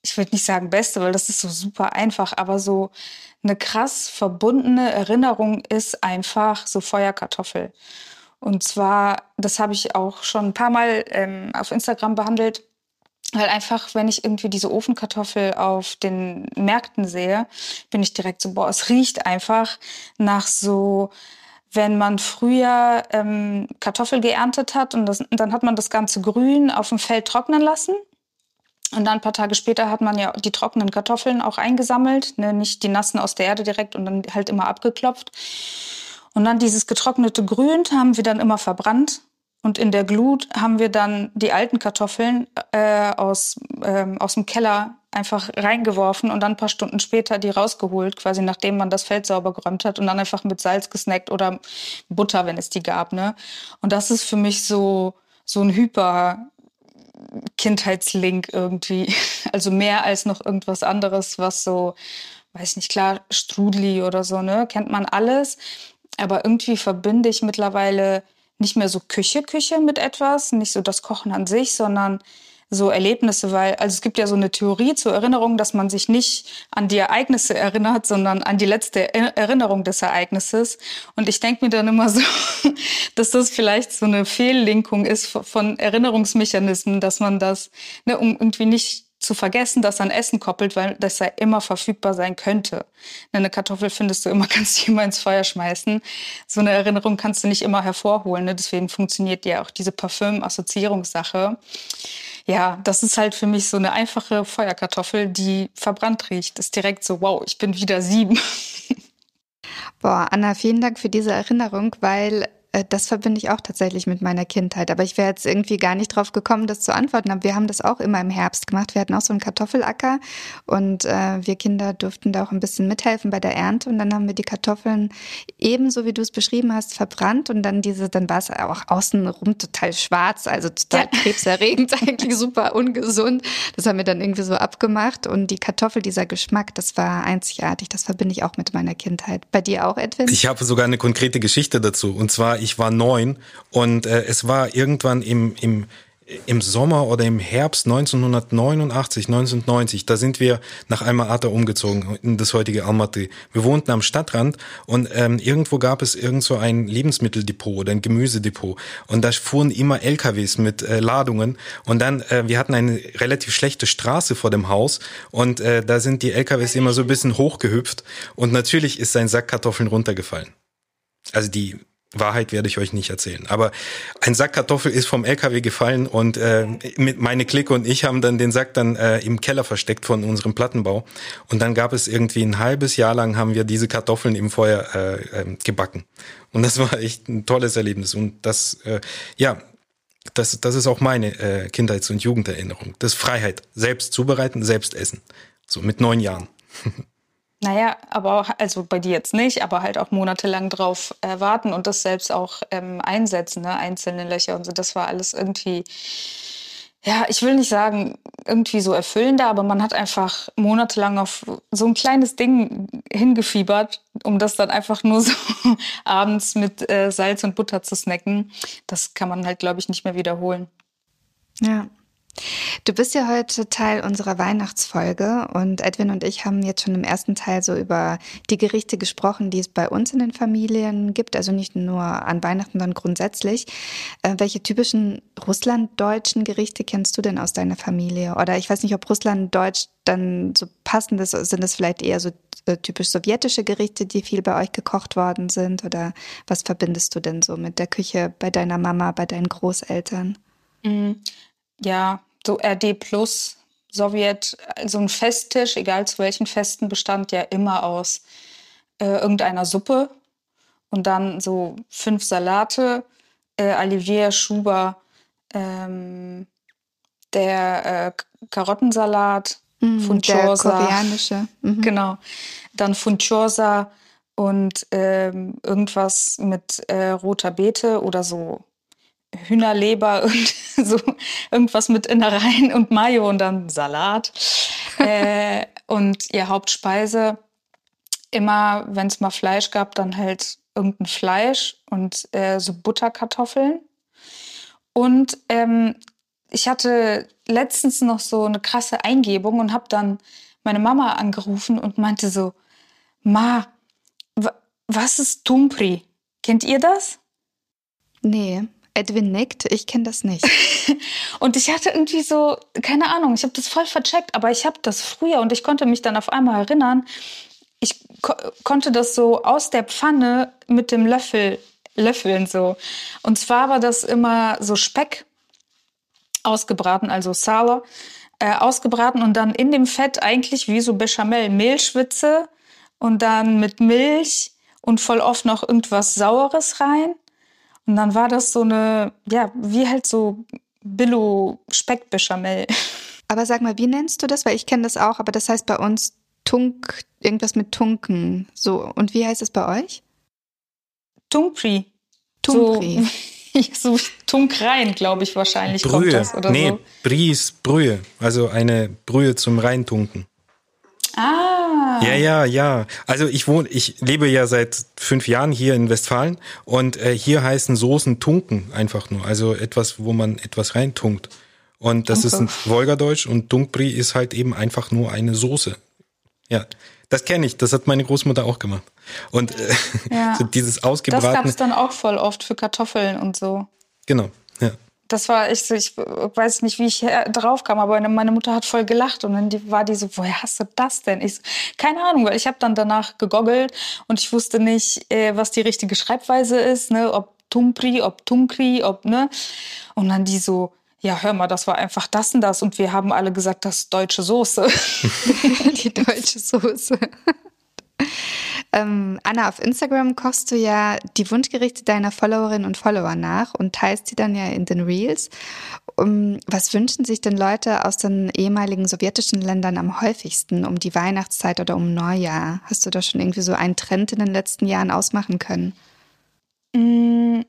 ich würde nicht sagen beste, weil das ist so super einfach, aber so eine krass verbundene Erinnerung ist einfach so Feuerkartoffel. Und zwar, das habe ich auch schon ein paar Mal ähm, auf Instagram behandelt weil einfach, wenn ich irgendwie diese Ofenkartoffel auf den Märkten sehe, bin ich direkt so, boah, es riecht einfach nach so wenn man früher ähm, Kartoffel geerntet hat und das, dann hat man das ganze Grün auf dem Feld trocknen lassen. Und dann ein paar Tage später hat man ja die trockenen Kartoffeln auch eingesammelt, ne? nicht die nassen aus der Erde direkt und dann halt immer abgeklopft. Und dann dieses getrocknete Grün haben wir dann immer verbrannt. Und in der Glut haben wir dann die alten Kartoffeln äh, aus, ähm, aus dem Keller einfach reingeworfen und dann ein paar Stunden später die rausgeholt, quasi nachdem man das Feld sauber geräumt hat und dann einfach mit Salz gesnackt oder Butter, wenn es die gab. Ne? Und das ist für mich so, so ein Hyper Kindheitslink irgendwie. Also mehr als noch irgendwas anderes, was so, weiß nicht, klar, Strudli oder so, ne? Kennt man alles. Aber irgendwie verbinde ich mittlerweile nicht mehr so Küche, Küche mit etwas, nicht so das Kochen an sich, sondern so Erlebnisse, weil, also es gibt ja so eine Theorie zur Erinnerung, dass man sich nicht an die Ereignisse erinnert, sondern an die letzte Erinnerung des Ereignisses. Und ich denke mir dann immer so, dass das vielleicht so eine Fehllinkung ist von Erinnerungsmechanismen, dass man das, ne, irgendwie nicht zu vergessen, das an Essen koppelt, weil das ja immer verfügbar sein könnte. Eine Kartoffel findest du immer, kannst du immer ins Feuer schmeißen. So eine Erinnerung kannst du nicht immer hervorholen. Ne? Deswegen funktioniert ja auch diese Parfüm-Assoziierungssache ja, das ist halt für mich so eine einfache Feuerkartoffel, die verbrannt riecht. Ist direkt so, wow, ich bin wieder sieben. Boah, Anna, vielen Dank für diese Erinnerung, weil das verbinde ich auch tatsächlich mit meiner Kindheit. Aber ich wäre jetzt irgendwie gar nicht drauf gekommen, das zu antworten. Aber wir haben das auch immer im Herbst gemacht. Wir hatten auch so einen Kartoffelacker und äh, wir Kinder durften da auch ein bisschen mithelfen bei der Ernte. Und dann haben wir die Kartoffeln ebenso, wie du es beschrieben hast, verbrannt. Und dann diese, dann war es auch außenrum total schwarz, also total ja. krebserregend, eigentlich super ungesund. Das haben wir dann irgendwie so abgemacht. Und die Kartoffel, dieser Geschmack, das war einzigartig. Das verbinde ich auch mit meiner Kindheit. Bei dir auch, Edwin? Ich habe sogar eine konkrete Geschichte dazu. Und zwar, ich war neun und äh, es war irgendwann im, im, im Sommer oder im Herbst 1989, 1990, da sind wir nach Alma-Ata umgezogen, in das heutige Almaty. Wir wohnten am Stadtrand und ähm, irgendwo gab es irgend so ein Lebensmitteldepot oder ein Gemüsedepot und da fuhren immer LKWs mit äh, Ladungen und dann, äh, wir hatten eine relativ schlechte Straße vor dem Haus und äh, da sind die LKWs immer so ein bisschen hochgehüpft und natürlich ist sein Sack Kartoffeln runtergefallen. Also die Wahrheit werde ich euch nicht erzählen. Aber ein Sack Kartoffel ist vom LKW gefallen und äh, mit meine Clique und ich haben dann den Sack dann äh, im Keller versteckt von unserem Plattenbau. Und dann gab es irgendwie ein halbes Jahr lang haben wir diese Kartoffeln im Feuer äh, äh, gebacken. Und das war echt ein tolles Erlebnis. Und das, äh, ja, das, das ist auch meine äh, Kindheits- und Jugenderinnerung. Das Freiheit. Selbst zubereiten, selbst essen. So mit neun Jahren. Naja, aber auch, also bei dir jetzt nicht, aber halt auch monatelang drauf äh, warten und das selbst auch ähm, einsetzen, ne? einzelne Löcher und so. Das war alles irgendwie, ja, ich will nicht sagen, irgendwie so erfüllender, aber man hat einfach monatelang auf so ein kleines Ding hingefiebert, um das dann einfach nur so abends mit äh, Salz und Butter zu snacken. Das kann man halt, glaube ich, nicht mehr wiederholen. Ja, Du bist ja heute Teil unserer Weihnachtsfolge und Edwin und ich haben jetzt schon im ersten Teil so über die Gerichte gesprochen, die es bei uns in den Familien gibt, also nicht nur an Weihnachten, sondern grundsätzlich. Äh, welche typischen russlanddeutschen Gerichte kennst du denn aus deiner Familie? Oder ich weiß nicht, ob russlanddeutsch dann so passend ist, sind es vielleicht eher so äh, typisch sowjetische Gerichte, die viel bei euch gekocht worden sind? Oder was verbindest du denn so mit der Küche bei deiner Mama, bei deinen Großeltern? Ja, so RD plus Sowjet, so ein Festtisch, egal zu welchen Festen, bestand ja immer aus äh, irgendeiner Suppe und dann so fünf Salate, äh, Olivier Schuber, ähm, der äh, Karottensalat, mm, Funchosa. Der koreanische. Mhm. Genau. Dann Funchosa und ähm, irgendwas mit äh, roter Beete oder so Hühnerleber und so irgendwas mit Innereien und Mayo und dann Salat. äh, und ihr Hauptspeise immer, wenn es mal Fleisch gab, dann halt irgendein Fleisch und äh, so Butterkartoffeln. Und ähm, ich hatte letztens noch so eine krasse Eingebung und habe dann meine Mama angerufen und meinte so, Ma, was ist Tumpri? Kennt ihr das? Nee. Edwin nickt, ich kenne das nicht. und ich hatte irgendwie so, keine Ahnung, ich habe das voll vercheckt, aber ich habe das früher und ich konnte mich dann auf einmal erinnern. ich ko konnte das so aus der Pfanne mit dem Löffel löffeln so. Und zwar war das immer so Speck ausgebraten, also Sala, äh, ausgebraten und dann in dem Fett eigentlich wie so Bechamel, Mehlschwitze und dann mit Milch und voll oft noch irgendwas Saures rein. Und dann war das so eine, ja, wie halt so Billo Speckbechamel. Aber sag mal, wie nennst du das? Weil ich kenne das auch, aber das heißt bei uns Tunk, irgendwas mit Tunken. So, und wie heißt es bei euch? Tunkpri. Tunkpri. So, so Tunkrein, glaube ich, wahrscheinlich Brühe. kommt das oder nee, so. Brie ist Brühe. Also eine Brühe zum Reintunken. Ah. Ja, ja, ja. Also ich wohne, ich lebe ja seit fünf Jahren hier in Westfalen und äh, hier heißen Soßen Tunken einfach nur. Also etwas, wo man etwas reintunkt. Und das ist ein Wolgadeutsch und Dunkbrie ist halt eben einfach nur eine Soße. Ja, das kenne ich. Das hat meine Großmutter auch gemacht. Und äh, Ja. so dieses Das gab ausgebratene. es dann auch voll oft für Kartoffeln und so. Genau. Ja. Das war ich, so- ich weiß nicht, wie ich drauf kam, aber meine Mutter hat voll gelacht und dann die, war die so, woher hast du das denn? Ich so, keine Ahnung, weil ich habe dann danach gegoggelt und ich wusste nicht, äh, was die richtige Schreibweise ist, ne, ob Tumpri, ob Tunkri, ob ne. Und dann die so, ja, hör mal, das war einfach das und das und wir haben alle gesagt, das ist deutsche Soße. Die deutsche Soße. Ähm, Anna, auf Instagram kochst du ja die Wunschgerichte deiner Followerinnen und Follower nach und teilst sie dann ja in den Reels. Um, was wünschen sich denn Leute aus den ehemaligen sowjetischen Ländern am häufigsten um die Weihnachtszeit oder um Neujahr? Hast du da schon irgendwie so einen Trend in den letzten Jahren ausmachen können? Mm,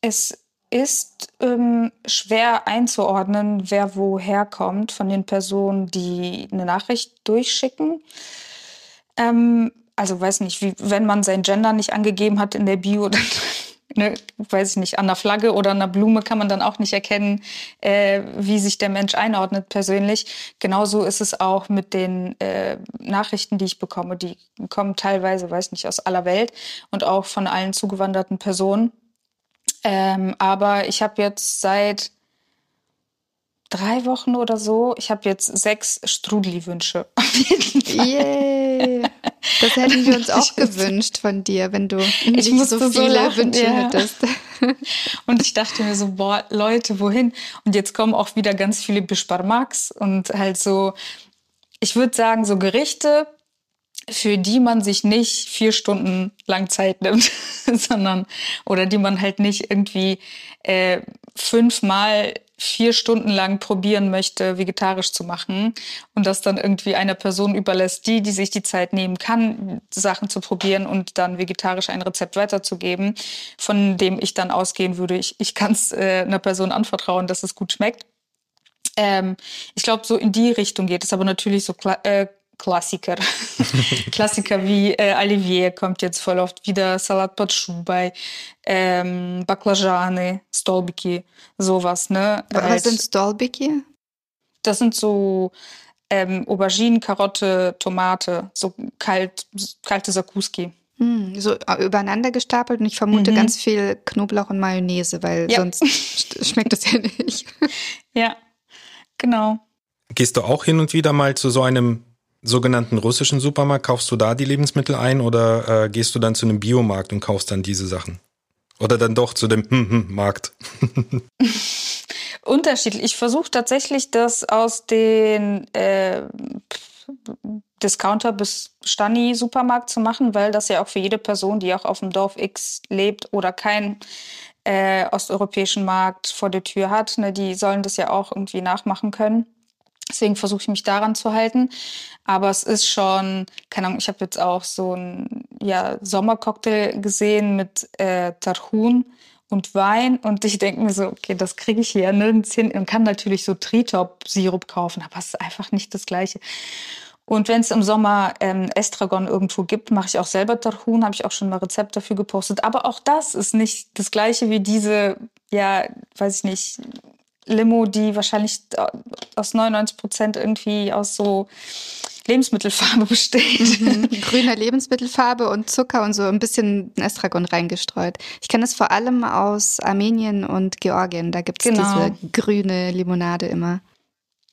Es ist ähm, schwer einzuordnen, wer woher kommt von den Personen, die eine Nachricht durchschicken. Ähm, also weiß nicht, wie, wenn man sein Gender nicht angegeben hat in der Bio, dann ne, weiß ich nicht, an der Flagge oder an der Blume kann man dann auch nicht erkennen, äh, wie sich der Mensch einordnet persönlich. Genauso ist es auch mit den äh, Nachrichten, die ich bekomme. Die kommen teilweise, weiß nicht, aus aller Welt und auch von allen zugewanderten Personen. Ähm, aber ich habe jetzt seit drei Wochen oder so, ich habe jetzt sechs Strudeli-Wünsche. Yay! Das hätten wir uns auch gewünscht von dir, wenn du nicht so so viele lachen, Wünsche ja. hättest. Und ich dachte mir so, boah, Leute, wohin? Und jetzt kommen auch wieder ganz viele Bisparmax und halt so, ich würde sagen, so Gerichte, für die man sich nicht vier Stunden lang Zeit nimmt, sondern, oder die man halt nicht irgendwie äh, fünfmal vier Stunden lang probieren möchte, vegetarisch zu machen und das dann irgendwie einer Person überlässt, die, die sich die Zeit nehmen kann, Sachen zu probieren und dann vegetarisch ein Rezept weiterzugeben, von dem ich dann ausgehen würde, ich, ich kann es äh, einer Person anvertrauen, dass es gut schmeckt. Ähm, ich glaube, so in die Richtung geht es, aber natürlich so äh, Klassiker. Klassiker wie äh, Olivier kommt jetzt voll oft wieder, Salat под шубой, ähm, Baklajane, Stolbiki, sowas, ne? Was Halt- sind Stolbiki? das sind so ähm, Auberginen, Karotte, Tomate, so kalt, kalte Sakuski. Hm, so äh, übereinander gestapelt und ich vermute Mhm. ganz viel Knoblauch und Mayonnaise, weil Ja. sonst sch- schmeckt das ja nicht. Ja, genau. Gehst du auch hin und wieder mal zu so einem sogenannten russischen Supermarkt? Kaufst du da die Lebensmittel ein oder äh, gehst du dann zu einem Biomarkt und kaufst dann diese Sachen? Oder dann doch zu dem hm, hm, Markt? Unterschiedlich. Ich versuche tatsächlich, das aus den äh, Discounter bis Stani-Supermarkt zu machen, weil das ja auch für jede Person, die auch auf dem Dorf X lebt oder keinen äh, osteuropäischen Markt vor der Tür hat, ne, die sollen das ja auch irgendwie nachmachen können. Deswegen versuche ich mich daran zu halten. Aber es ist schon, keine Ahnung, ich habe jetzt auch so einen ja, Sommercocktail gesehen mit äh, Tarhun und Wein. Und ich denke mir so, okay, das kriege ich hier nirgends hin. Und kann natürlich so Tritop-Sirup kaufen, aber es ist einfach nicht das Gleiche. Und wenn es im Sommer ähm, Estragon irgendwo gibt, mache ich auch selber Tarhun, habe ich auch schon mal Rezept dafür gepostet. Aber auch das ist nicht das Gleiche wie diese, ja, weiß ich nicht, Limo, die wahrscheinlich aus 99 Prozent irgendwie aus so Lebensmittelfarbe besteht. Mhm. Grüne Lebensmittelfarbe und Zucker und so ein bisschen Estragon reingestreut. Ich kenne es vor allem aus Armenien und Georgien. Da gibt es Genau. diese grüne Limonade immer.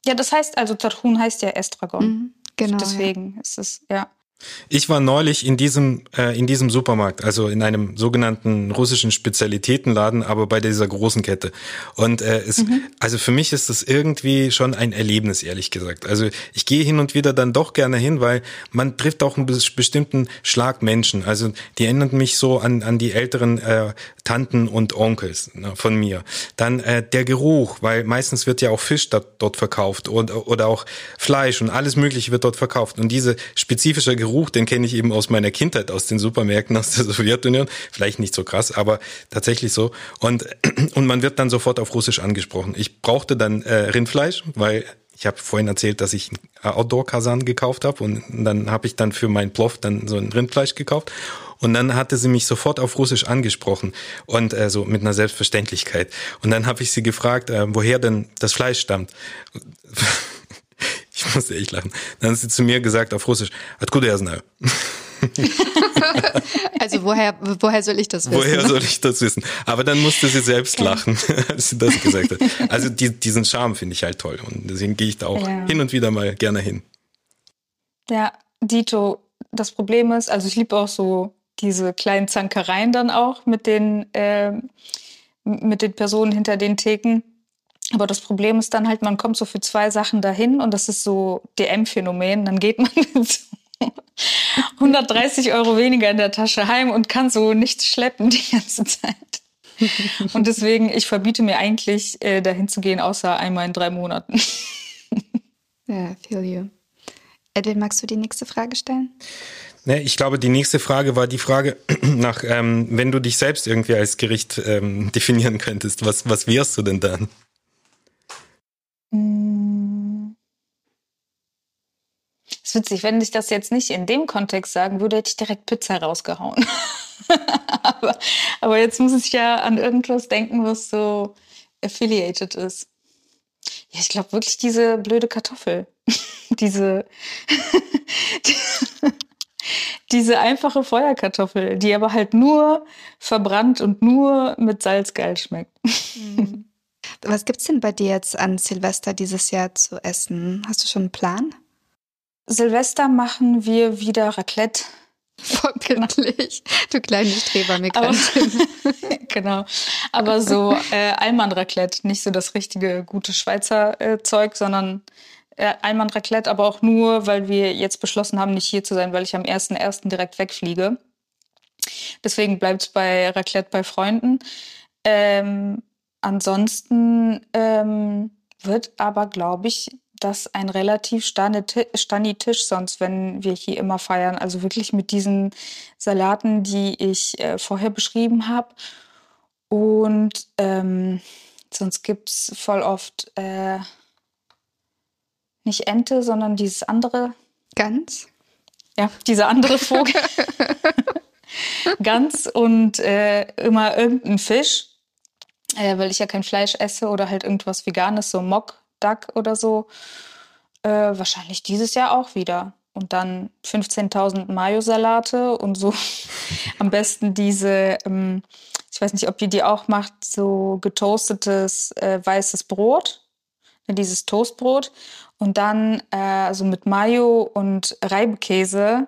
Ja, das heißt also, Tarhun heißt ja Estragon. Mhm, genau. Deswegen ist es, ja. Ich war neulich in diesem, äh, in diesem Supermarkt, also in einem sogenannten russischen Spezialitätenladen, aber bei dieser großen Kette. Und äh, es, mhm. also für mich ist das irgendwie schon ein Erlebnis, ehrlich gesagt. Also ich gehe hin und wieder dann doch gerne hin, weil man trifft auch einen bestimmten Schlag Menschen. Also die erinnern mich so an, an die älteren äh, Tanten und Onkels ne, von mir. Dann äh, der Geruch, weil meistens wird ja auch Fisch dort, dort verkauft und, oder auch Fleisch und alles Mögliche wird dort verkauft. Und diese spezifische Geruch Geruch, den kenne ich eben aus meiner Kindheit, aus den Supermärkten aus der Sowjetunion. Vielleicht nicht so krass, aber tatsächlich so. Und, und man wird dann sofort auf Russisch angesprochen. Ich brauchte dann äh, Rindfleisch, weil ich habe vorhin erzählt, dass ich einen Outdoor-Kasan gekauft habe und dann habe ich dann für mein Plov dann so ein Rindfleisch gekauft und dann hatte sie mich sofort auf Russisch angesprochen und äh, so mit einer Selbstverständlichkeit. Und dann habe ich sie gefragt, äh, woher denn das Fleisch stammt. Ich musste echt lachen. Dann hat sie zu mir gesagt auf Russisch, откуда я знаю? also woher, woher soll ich das wissen? Woher soll ich das wissen? Aber dann musste sie selbst lachen, als sie das gesagt hat. Also die, diesen Charme finde ich halt toll und deswegen gehe ich da auch ja. hin und wieder mal gerne hin. Ja, Dito, das Problem ist, also ich liebe auch so diese kleinen Zankereien dann auch mit den, äh, mit den Personen hinter den Theken. Aber das Problem ist dann halt, man kommt so für zwei Sachen dahin und das ist so DM-Phänomen. Dann geht man mit 130 Euro weniger in der Tasche heim und kann so nichts schleppen die ganze Zeit. Und deswegen, ich verbiete mir eigentlich, äh, dahin zu gehen, außer einmal in drei Monaten. Ja, feel you. Edwin, magst du die nächste Frage stellen? Ne, ich glaube, die nächste Frage war die Frage nach, ähm, wenn du dich selbst irgendwie als Gericht ähm, definieren könntest, was, was wärst du denn dann? Hm. ist witzig, wenn ich das jetzt nicht in dem Kontext sagen würde, hätte ich direkt Pizza rausgehauen. aber, aber, jetzt muss ich ja an irgendwas denken, was so affiliated ist. Ja, ich glaube wirklich diese blöde Kartoffel. diese, diese einfache Feuerkartoffel, die aber halt nur verbrannt und nur mit Salz geil schmeckt. Mhm. Was gibt's denn bei dir jetzt an Silvester dieses Jahr zu essen? Hast du schon einen Plan? Silvester machen wir wieder Raclette. Vorbildlich. Du kleine Strebermigrantin. genau. Aber so äh, Allmann-Raclette, nicht so das richtige gute Schweizer äh, Zeug, sondern äh, Allmann-Raclette, aber auch nur, weil wir jetzt beschlossen haben, nicht hier zu sein, weil ich am 1.1. direkt wegfliege. Deswegen bleibt es bei Raclette bei Freunden. Ähm, Ansonsten ähm, wird aber, glaube ich, das ein relativ stani Tisch sonst, wenn wir hier immer feiern. Also wirklich mit diesen Salaten, die ich äh, vorher beschrieben habe. Und ähm, sonst gibt es voll oft äh, nicht Ente, sondern dieses andere. Gans? Ja, dieser andere Vogel. Gans und äh, immer irgendein Fisch äh, weil ich ja kein Fleisch esse oder halt irgendwas Veganes, so Mock, Duck oder so. Äh, wahrscheinlich dieses Jahr auch wieder. Und dann 15.000 Mayo-Salate und so am besten diese, ähm, ich weiß nicht, ob ihr die auch macht, so getoastetes äh, weißes Brot, dieses Toastbrot. Und dann äh, so mit Mayo und Reibekäse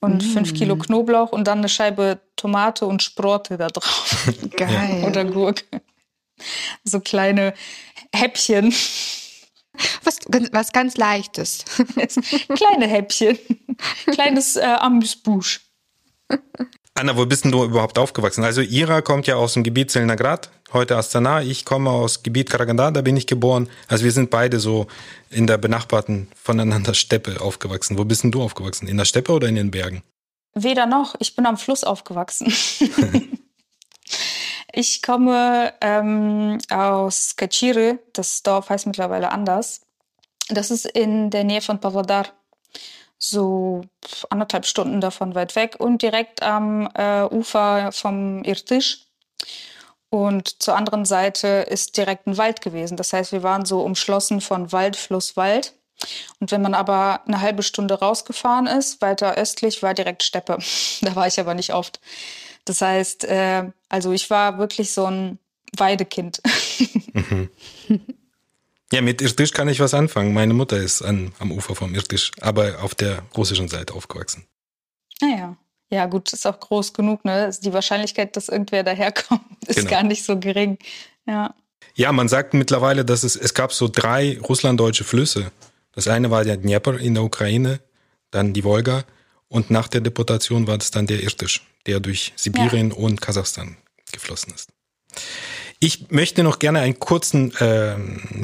und mm. fünf Kilo Knoblauch und dann eine Scheibe Tomate und Sprotte da drauf. Geil. Oder Gurke so kleine Häppchen. Was, was ganz Leichtes. Kleine Häppchen. Kleines äh, Amüsbusch. Anna, wo bist denn du überhaupt aufgewachsen? Also Ira kommt ja aus dem Gebiet Zelnagrad, heute Astana. Ich komme aus Gebiet Karaganda, da bin ich geboren. Also wir sind beide so in der benachbarten voneinander Steppe aufgewachsen. Wo bist denn du aufgewachsen? In der Steppe oder in den Bergen? Weder noch. Ich bin am Fluss aufgewachsen. Ich komme ähm, aus Kachire, das Dorf heißt mittlerweile anders. Das ist in der Nähe von Pavlodar, so anderthalb Stunden davon weit weg und direkt am äh, Ufer vom Irtisch. Und zur anderen Seite ist direkt ein Wald gewesen. Das heißt, wir waren so umschlossen von Wald, Fluss, Wald. Und wenn man aber eine halbe Stunde rausgefahren ist, weiter östlich, war direkt Steppe. da war ich aber nicht oft. Das heißt, äh, also ich war wirklich so ein Weidekind. Mhm. Ja, mit Irtisch kann ich was anfangen. Meine Mutter ist an, am Ufer vom Irtisch, aber auf der russischen Seite aufgewachsen. Naja. Ja, gut, ist auch groß genug, ne? Also die Wahrscheinlichkeit, dass irgendwer daherkommt, ist genau. gar nicht so gering. Ja. Ja, man sagt mittlerweile, dass es, es gab so drei russlanddeutsche Flüsse. Das eine war der Dnieper in der Ukraine, dann die Wolga und nach der Deportation war das dann der Irtisch, der durch Sibirien ja. und Kasachstan geflossen ist. Ich möchte noch gerne einen kurzen äh,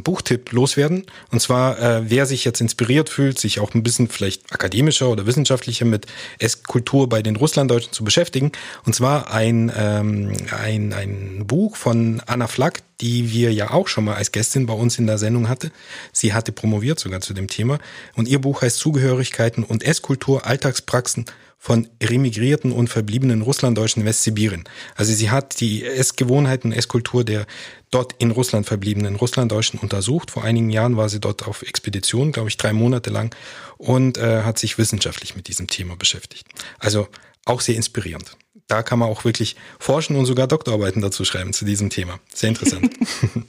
Buchtipp loswerden. Und zwar, äh, wer sich jetzt inspiriert fühlt, sich auch ein bisschen vielleicht akademischer oder wissenschaftlicher mit Esskultur bei den Russlanddeutschen zu beschäftigen. Und zwar ein, ähm, ein, ein Buch von Anna Flack, die wir ja auch schon mal als Gästin bei uns in der Sendung hatte. Sie hatte promoviert sogar zu dem Thema. Und ihr Buch heißt Zugehörigkeiten und Esskultur, Alltagspraxen von remigrierten und verbliebenen Russlanddeutschen in Westsibirien. Also sie hat die Essgewohnheiten, Esskultur der dort in Russland verbliebenen Russlanddeutschen untersucht. Vor einigen Jahren war sie dort auf Expedition, glaube ich, drei Monate lang und äh, hat sich wissenschaftlich mit diesem Thema beschäftigt. Also auch sehr inspirierend. Da kann man auch wirklich forschen und sogar Doktorarbeiten dazu schreiben zu diesem Thema. Sehr interessant.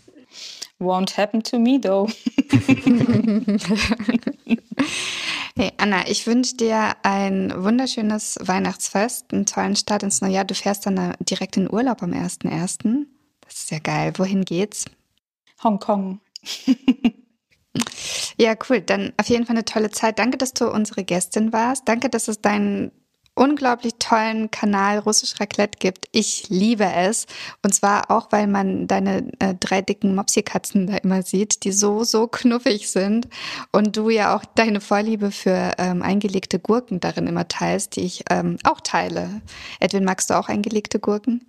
Won't happen to me though. Hey Anna, ich wünsche dir ein wunderschönes Weihnachtsfest, einen tollen Start ins neue Jahr. Du fährst dann direkt in Urlaub am 1.1. Das ist ja geil. Wohin geht's? Hongkong. ja, cool. Dann auf jeden Fall eine tolle Zeit. Danke, dass du unsere Gästin warst. Danke, dass es dein unglaublich tollen Kanal Russisch Raclette gibt. Ich liebe es. Und zwar auch, weil man deine äh, drei dicken Mopsikatzen da immer sieht, die so, so knuffig sind. Und du ja auch deine Vorliebe für ähm, eingelegte Gurken darin immer teilst, die ich ähm, auch teile. Edwin, magst du auch eingelegte Gurken?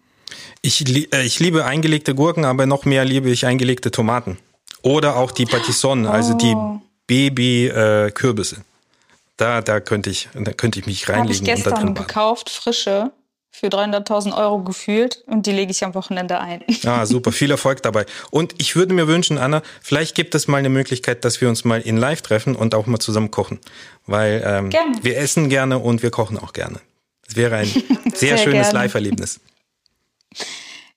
Ich, äh, ich liebe eingelegte Gurken, aber noch mehr liebe ich eingelegte Tomaten. Oder auch die Patisson, oh. also die oh. Baby-Kürbisse. Äh, da, da könnte ich, da könnte ich mich reinlegen. Habe ich gestern gekauft, frische, für 300.000 Euro gefühlt und die lege ich am Wochenende ein. Ah, super, viel Erfolg dabei. Und ich würde mir wünschen, Anna, vielleicht gibt es mal eine Möglichkeit, dass wir uns mal in Live treffen und auch mal zusammen kochen. Weil ähm, wir essen gerne und wir kochen auch gerne. Das wäre ein sehr, sehr schönes Live-Erlebnis.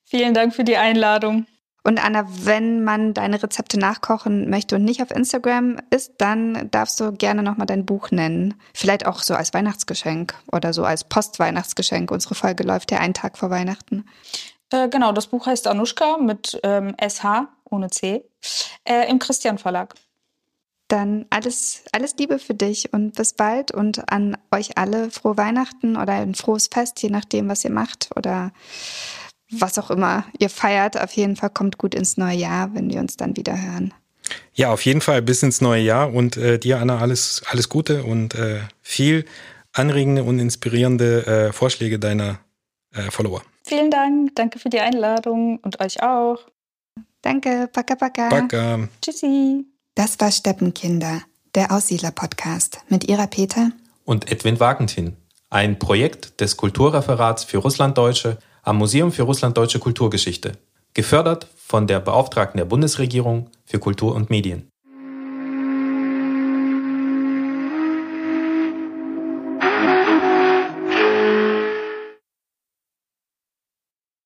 Vielen Dank für die Einladung. Und Anna, wenn man deine Rezepte nachkochen möchte und nicht auf Instagram ist, dann darfst du gerne nochmal dein Buch nennen. Vielleicht auch so als Weihnachtsgeschenk oder so als Postweihnachtsgeschenk. Unsere Folge läuft ja einen Tag vor Weihnachten. Äh, genau, das Buch heißt Anushka mit ähm, SH ohne C äh, im Christian Verlag. Dann alles, alles Liebe für dich und bis bald und an euch alle frohe Weihnachten oder ein frohes Fest, je nachdem, was ihr macht oder was auch immer ihr feiert. Auf jeden Fall kommt gut ins neue Jahr, wenn wir uns dann wieder hören. Ja, auf jeden Fall bis ins neue Jahr und äh, dir, Anna, alles, alles Gute und äh, viel anregende und inspirierende äh, Vorschläge deiner äh, Follower. Vielen Dank, danke für die Einladung und euch auch. Danke, paka paka. Paka. Tschüssi. Das war Steppenkinder, der Aussiedler-Podcast mit Ira Peter und Edwin Wagentin, ein Projekt des Kulturreferats für Russlanddeutsche am Museum für Russlanddeutsche Kulturgeschichte, gefördert von der Beauftragten der Bundesregierung für Kultur und Medien.